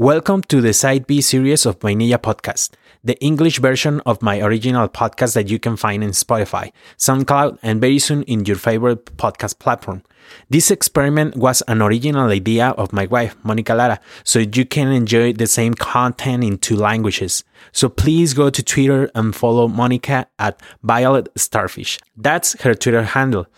Welcome to the Side B series of Vainilla Podcast, the English version of my original podcast that you can find in Spotify, SoundCloud, and very soon in your favorite podcast platform. This experiment was an original idea of my wife, Monica Lara, so you can enjoy the same content in two languages. So please go to Twitter and follow Monica at Violet Starfish. That's her Twitter handle.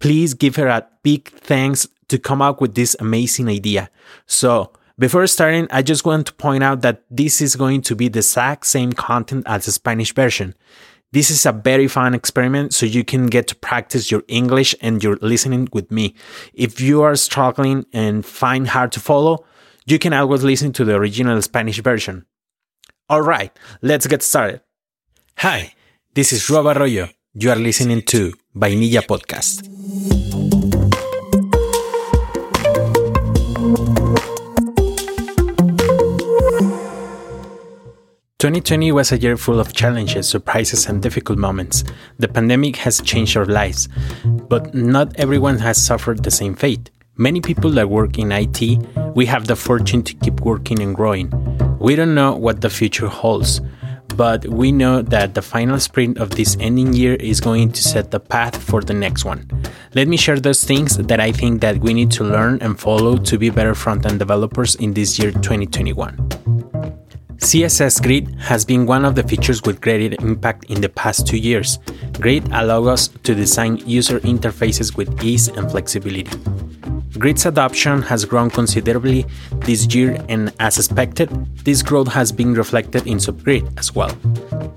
Please give her a big thanks to come up with this amazing idea. So, before starting, I just want to point out that this is going to be the exact same content as the Spanish version. This is a very fun experiment so you can get to practice your English and your listening with me. If you are struggling and find hard to follow, you can always listen to the original Spanish version. All right, let's get started. Hi, this is Rob Arroyo. You are listening to Vainilla Podcast. 2020 was a year full of challenges, surprises, and difficult moments. The pandemic has changed our lives, but not everyone has suffered the same fate. Many people that work in IT, we have the fortune to keep working and growing. We don't know what the future holds, but we know that the final sprint of this ending year is going to set the path for the next one. Let me share those things that I think that we need to learn and follow to be better front-end developers in this year 2021. CSS Grid has been one of the features with greater impact in the past two years. Grid allows us to design user interfaces with ease and flexibility. Grid's adoption has grown considerably this year, and as expected, this growth has been reflected in Subgrid as well.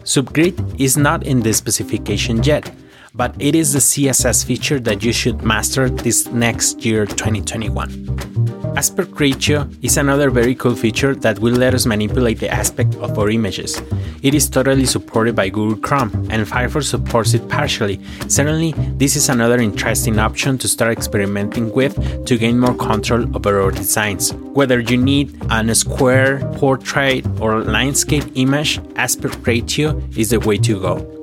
Subgrid is not in the specification yet, but it is the CSS feature that you should master this next year 2021. Aspect ratio is another very cool feature that will let us manipulate the aspect of our images. It is totally supported by Google Chrome, and Firefox supports it partially. Certainly, this is another interesting option to start experimenting with to gain more control over our designs. Whether you need a square, portrait, or landscape image, aspect ratio is the way to go.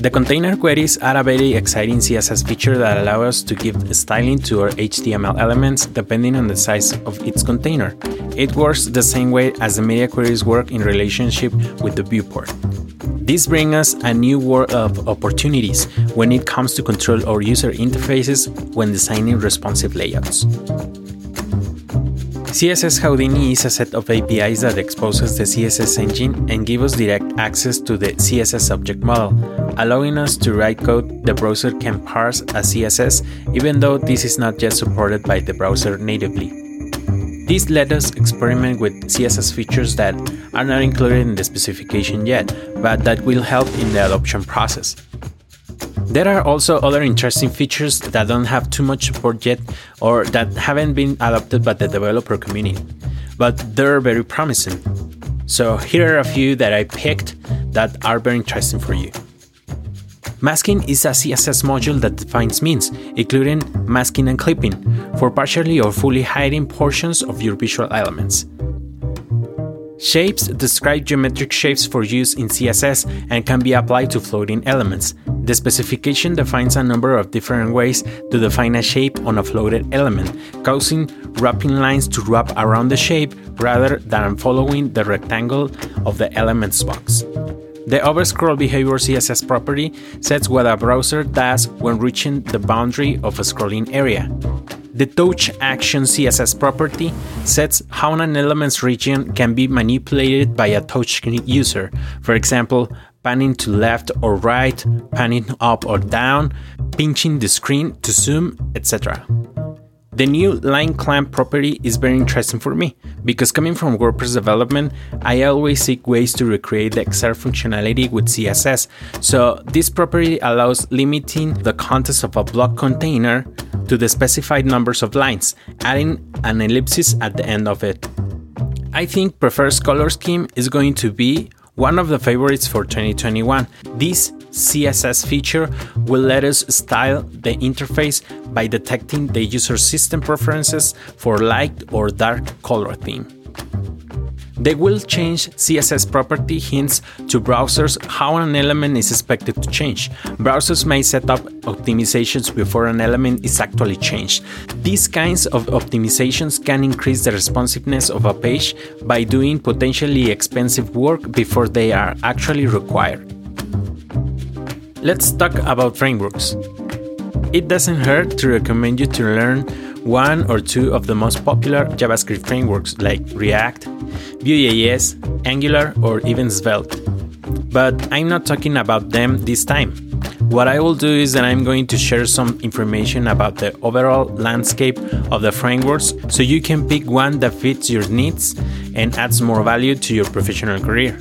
The container queries are a very exciting CSS feature that allow us to give styling to our HTML elements depending on the size of its container. It works the same way as the media queries work in relationship with the viewport. This brings us a new world of opportunities when it comes to control our user interfaces when designing responsive layouts. CSS Houdini is a set of APIs that exposes the CSS engine and give us direct access to the CSS object model, allowing us to write code the browser can parse as CSS even though this is not yet supported by the browser natively. This let us experiment with CSS features that are not included in the specification yet, but that will help in the adoption process. There are also other interesting features that don't have too much support yet or that haven't been adopted by the developer community, but they're very promising. So here are a few that I picked that are very interesting for you. Masking is a CSS module that defines means, including masking and clipping, for partially or fully hiding portions of your visual elements. Shapes describe geometric shapes for use in CSS and can be applied to floating elements. The specification defines a number of different ways to define a shape on a floated element, causing wrapping lines to wrap around the shape rather than following the rectangle of the element's box. The overscroll behavior CSS property sets what a browser does when reaching the boundary of a scrolling area. The touch action CSS property sets how an element's region can be manipulated by a touchscreen user. For example, panning to left or right, panning up or down, pinching the screen to zoom, etc. The new line clamp property is very interesting for me because coming from WordPress development, I always seek ways to recreate the XR functionality with CSS. So this property allows limiting the contents of a block container to the specified numbers of lines, adding an ellipsis at the end of it. I think preferred color scheme is going to be one of the favorites for 2021. This CSS feature will let us style the interface by detecting the user system preferences for light or dark color theme. They will change CSS property hints to browsers how an element is expected to change. Browsers may set up optimizations before an element is actually changed. These kinds of optimizations can increase the responsiveness of a page by doing potentially expensive work before they are actually required. Let's talk about frameworks. It doesn't hurt to recommend you to learn one or two of the most popular JavaScript frameworks like React, Vue.js, Angular, or even Svelte. But I'm not talking about them this time. What I will do is that I'm going to share some information about the overall landscape of the frameworks so you can pick one that fits your needs and adds more value to your professional career.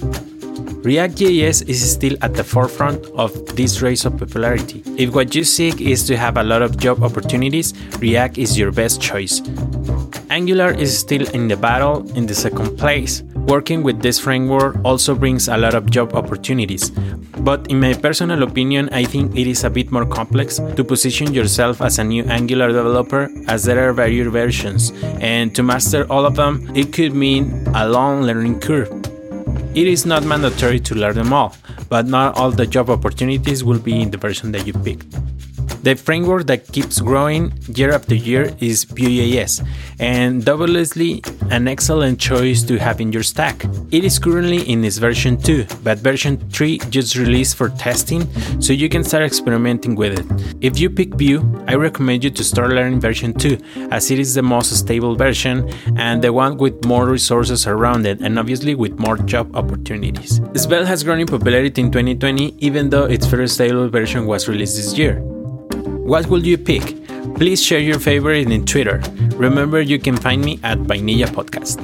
React.js is still at the forefront of this race of popularity. If what you seek is to have a lot of job opportunities, React is your best choice. Angular is still in the battle in the second place. Working with this framework also brings a lot of job opportunities. But in my personal opinion, I think it is a bit more complex to position yourself as a new Angular developer as there are various versions, and to master all of them, it could mean a long learning curve. It is not mandatory to learn them all, but not all the job opportunities will be in the version that you picked. The framework that keeps growing year after year is Vue.js, and doubtlessly an excellent choice to have in your stack. It is currently in its version 2, but version 3 just released for testing, so you can start experimenting with it. If you pick Vue, I recommend you to start learning version 2, as it is the most stable version and the one with more resources around it, and obviously with more job opportunities. Svelte has grown in popularity in 2020, even though its first stable version was released this year. What will you pick? Please share your favorite in Twitter. Remember, you can find me at Vainilla Podcast.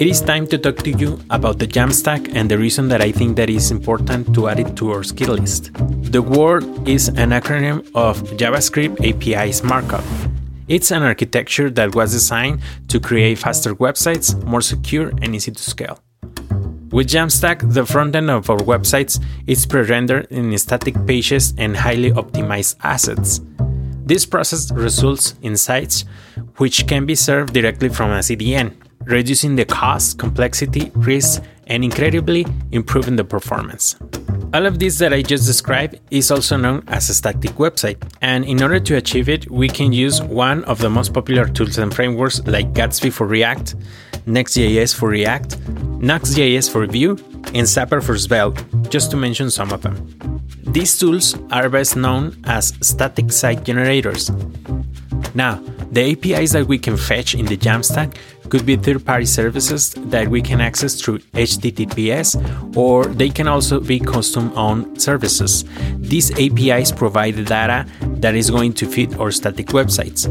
It is time to talk to you about the Jamstack and the reason that I think that is important to add it to our skill list. The word is an acronym of JavaScript APIs Markup. It's an architecture that was designed to create faster websites, more secure, and easy to scale. With Jamstack, the frontend of our websites is pre-rendered in static pages and highly optimized assets. This process results in sites which can be served directly from a CDN, reducing the cost, complexity, risk, and incredibly improving the performance. All of this that I just described is also known as a static website, and in order to achieve it, we can use one of the most popular tools and frameworks like Gatsby for React, Next.js for React, Nuxt.js for Vue, and Sapper for Svelte, just to mention some of them. These tools are best known as static site generators. Now, the APIs that we can fetch in the Jamstack could be third party services that we can access through HTTPS, or they can also be custom owned services. These APIs provide the data that is going to feed our static websites.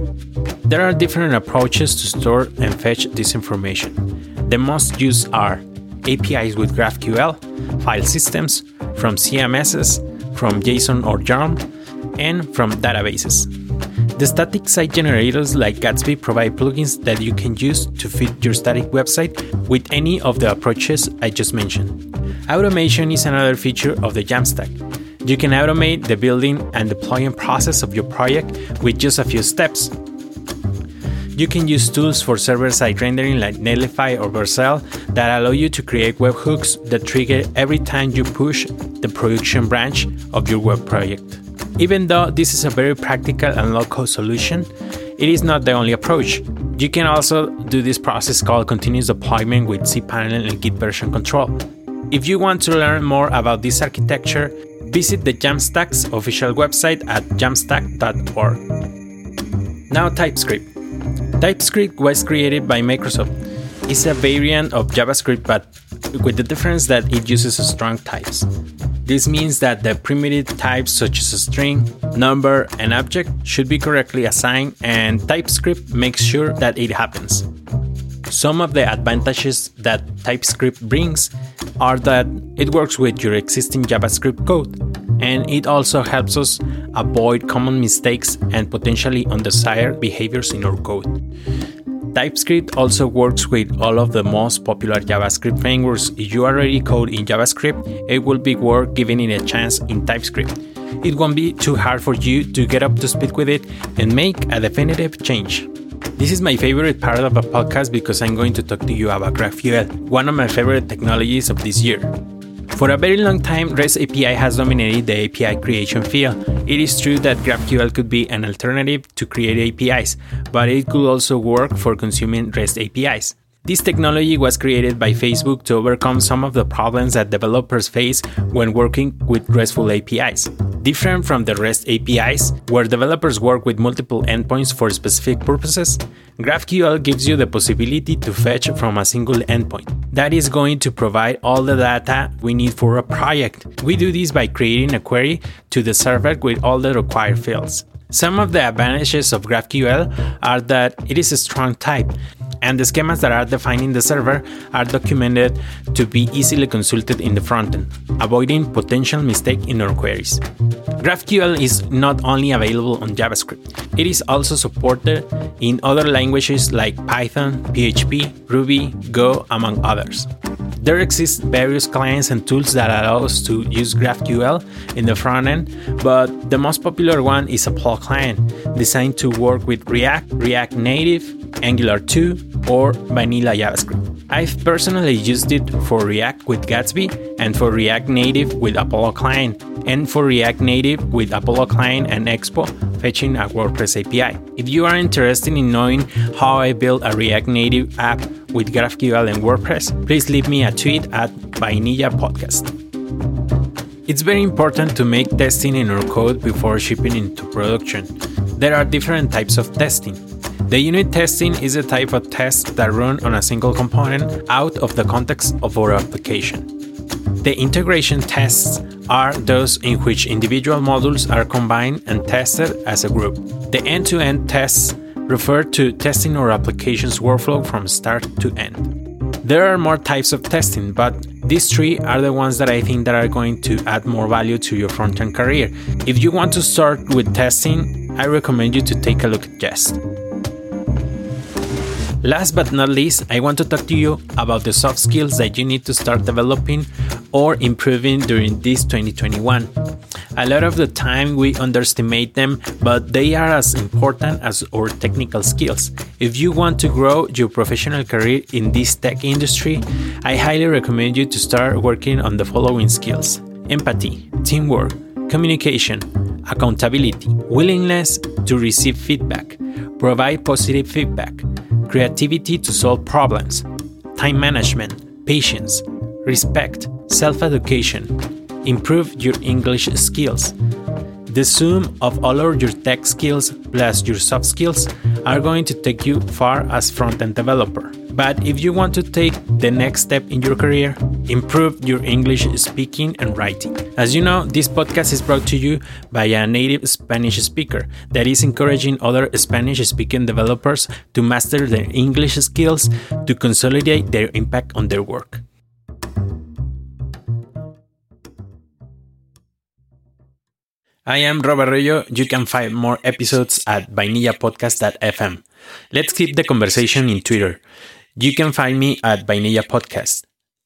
There are different approaches to store and fetch this information. The most used are APIs with GraphQL, file systems, from CMSs, from JSON or YAML, and from databases. The static site generators like Gatsby provide plugins that you can use to fit your static website with any of the approaches I just mentioned. Automation is another feature of the Jamstack. You can automate the building and deploying process of your project with just a few steps. You can use tools for server side rendering like Netlify or Vercel that allow you to create webhooks that trigger every time you push the production branch of your web project. Even though this is a very practical and low cost solution, it is not the only approach. You can also do this process called continuous deployment with cPanel and Git version control. If you want to learn more about this architecture, visit the Jamstack's official website at jamstack.org. Now, TypeScript. TypeScript was created by Microsoft. It's a variant of JavaScript, but with the difference that it uses strong types. This means that the primitive types such as string, number, and object should be correctly assigned, and TypeScript makes sure that it happens. Some of the advantages that TypeScript brings are that it works with your existing JavaScript code, and it also helps us avoid common mistakes and potentially undesired behaviors in our code. TypeScript also works with all of the most popular JavaScript frameworks. If you already code in JavaScript, it will be worth giving it a chance in TypeScript. It won't be too hard for you to get up to speed with it and make a definitive change. This is my favorite part of a podcast because I'm going to talk to you about GraphQL, one of my favorite technologies of this year. For a very long time, REST API has dominated the API creation field. It is true that GraphQL could be an alternative to create APIs, but it could also work for consuming REST APIs. This technology was created by Facebook to overcome some of the problems that developers face when working with RESTful APIs. Different from the REST APIs, where developers work with multiple endpoints for specific purposes, GraphQL gives you the possibility to fetch from a single endpoint. That is going to provide all the data we need for a project. We do this by creating a query to the server with all the required fields. Some of the advantages of GraphQL are that it is a strong type, and the schemas that are defined in the server are documented to be easily consulted in the frontend, avoiding potential mistake in our queries. GraphQL is not only available on JavaScript, it is also supported in other languages like Python, PHP, Ruby, Go, among others. There exist various clients and tools that allow us to use GraphQL in the front end, but the most popular one is a Apollo Client, designed to work with React, React Native, Angular 2, or vanilla JavaScript. I've personally used it for React with Gatsby and for React Native with Apollo Client, and for React Native with Apollo Client and Expo fetching a WordPress API. If you are interested in knowing how I built a React Native app with GraphQL and WordPress, please leave me a tweet at Vainilla Podcast. It's very important to make testing in our code before shipping into production. There are different types of testing. The unit testing is a type of test that run on a single component out of the context of our application. The integration tests are those in which individual modules are combined and tested as a group. The end to end tests refer to testing our application's workflow from start to end. There are more types of testing, but these three are the ones that I think that are going to add more value to your front-end career. If you want to start with testing, I recommend you to take a look at Jest. Last but not least, I want to talk to you about the soft skills that you need to start developing or improving during this 2021. A lot of the time we underestimate them, but they are as important as our technical skills. If you want to grow your professional career in this tech industry, I highly recommend you to start working on the following skills empathy, teamwork, communication, accountability, willingness to receive feedback, provide positive feedback creativity to solve problems, time management, patience, respect, self education, improve your English skills. The sum of all of your tech skills plus your soft skills are going to take you far as front end developer. But if you want to take the next step in your career, improve your English speaking and writing. As you know, this podcast is brought to you by a native Spanish speaker that is encouraging other Spanish speaking developers to master their English skills to consolidate their impact on their work. I am Robert Arroyo. You can find more episodes at vainillapodcast.fm. Let's keep the conversation in Twitter. You can find me at Vainilla Podcast.